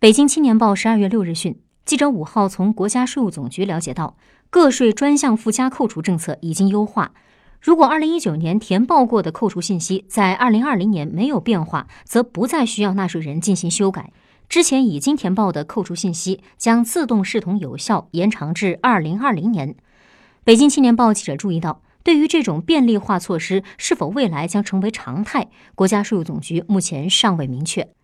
北京青年报十二月六日讯记者五号从国家税务总局了解到个税专项附加扣除政策已经优化。如果二零一九年填报过的扣除信息在二零二零年没有变化则不再需要纳税人进行修改。之前已经填报的扣除信息将自动视同有效延长至二零二零年。北京青年报记者注意到对于这种便利化措施是否未来将成为常态国家税务总局目前尚未明确。